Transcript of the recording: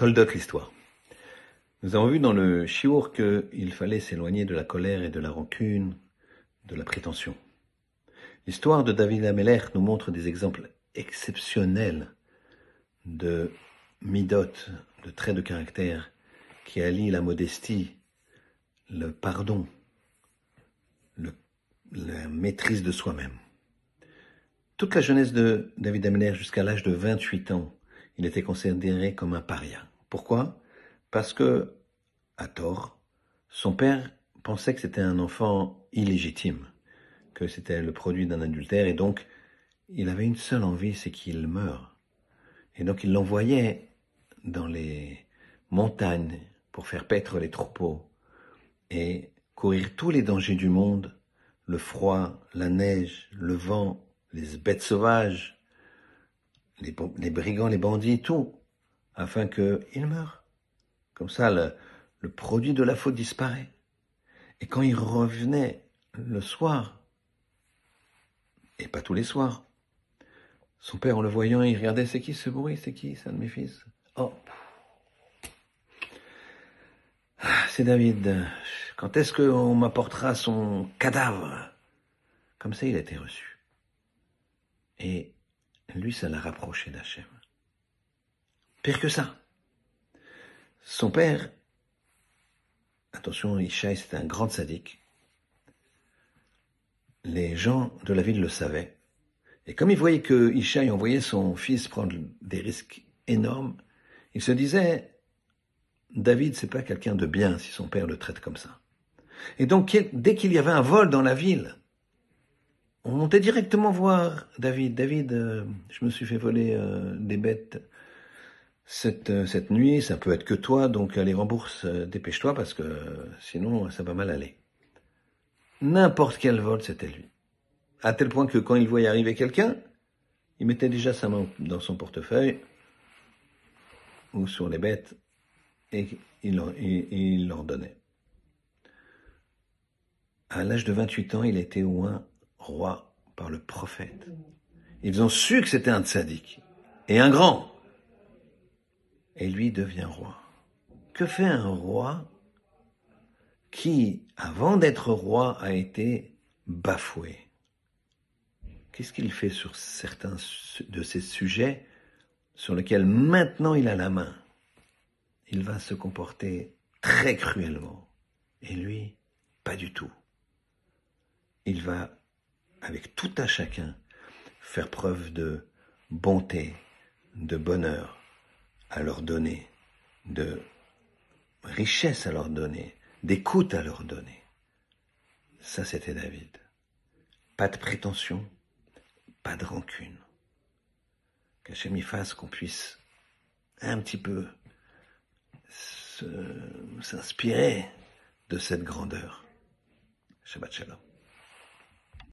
Toldot l'histoire. Nous avons vu dans le Shiur qu'il fallait s'éloigner de la colère et de la rancune, de la prétention. L'histoire de David Ameller nous montre des exemples exceptionnels de midot, de traits de caractère qui allient la modestie, le pardon, la maîtrise de soi-même. Toute la jeunesse de David Ameller jusqu'à l'âge de 28 ans, il était considéré comme un paria. Pourquoi? Parce que, à tort, son père pensait que c'était un enfant illégitime, que c'était le produit d'un adultère, et donc il avait une seule envie, c'est qu'il meure. Et donc il l'envoyait dans les montagnes pour faire paître les troupeaux et courir tous les dangers du monde, le froid, la neige, le vent, les bêtes sauvages, les, les brigands, les bandits, tout, afin qu'il meure. Comme ça, le, produit de la faute disparaît. Et quand il revenait le soir, et pas tous les soirs, son père, en le voyant, il regardait, c'est qui ce bruit, c'est qui, c'est un de mes fils? Oh, ah, c'est David. Quand est-ce qu'on m'apportera son cadavre? Comme ça, il a été reçu. Et lui, ça l'a rapproché d'Hachem. Pire que ça. Son père, attention, Ishaï, c'était un grand sadique. Les gens de la ville le savaient. Et comme ils voyaient que Ishaï envoyait son fils prendre des risques énormes, il se disait, David, c'est pas quelqu'un de bien si son père le traite comme ça. Et donc, dès qu'il y avait un vol dans la ville, on montait directement voir David. David, euh, je me suis fait voler euh, des bêtes cette, euh, cette nuit, ça peut être que toi, donc allez rembourse, dépêche-toi parce que sinon ça va mal aller. N'importe quel vol, c'était lui. À tel point que quand il voyait arriver quelqu'un, il mettait déjà sa main dans son portefeuille ou sur les bêtes et il leur, il, leur donnait. À l'âge de 28 ans, il a été roi par le prophète. Ils ont su que c'était un tzaddik et un grand. Et lui devient roi. Que fait un roi qui, avant d'être roi, a été bafoué? Qu'est-ce qu'il fait sur certains de ces sujets sur lesquels maintenant il a la main? Il va se comporter très cruellement. Et lui, pas du tout. Il va, avec tout un chacun, faire preuve de bonté, de bonheur à leur donner, de richesse à leur donner, d'écoute à leur donner. Ça, c'était David. Pas de prétention, pas de rancune. Qu'Hachem fasse qu'on puisse un petit peu s'inspirer de cette grandeur. Shabbat Shalom.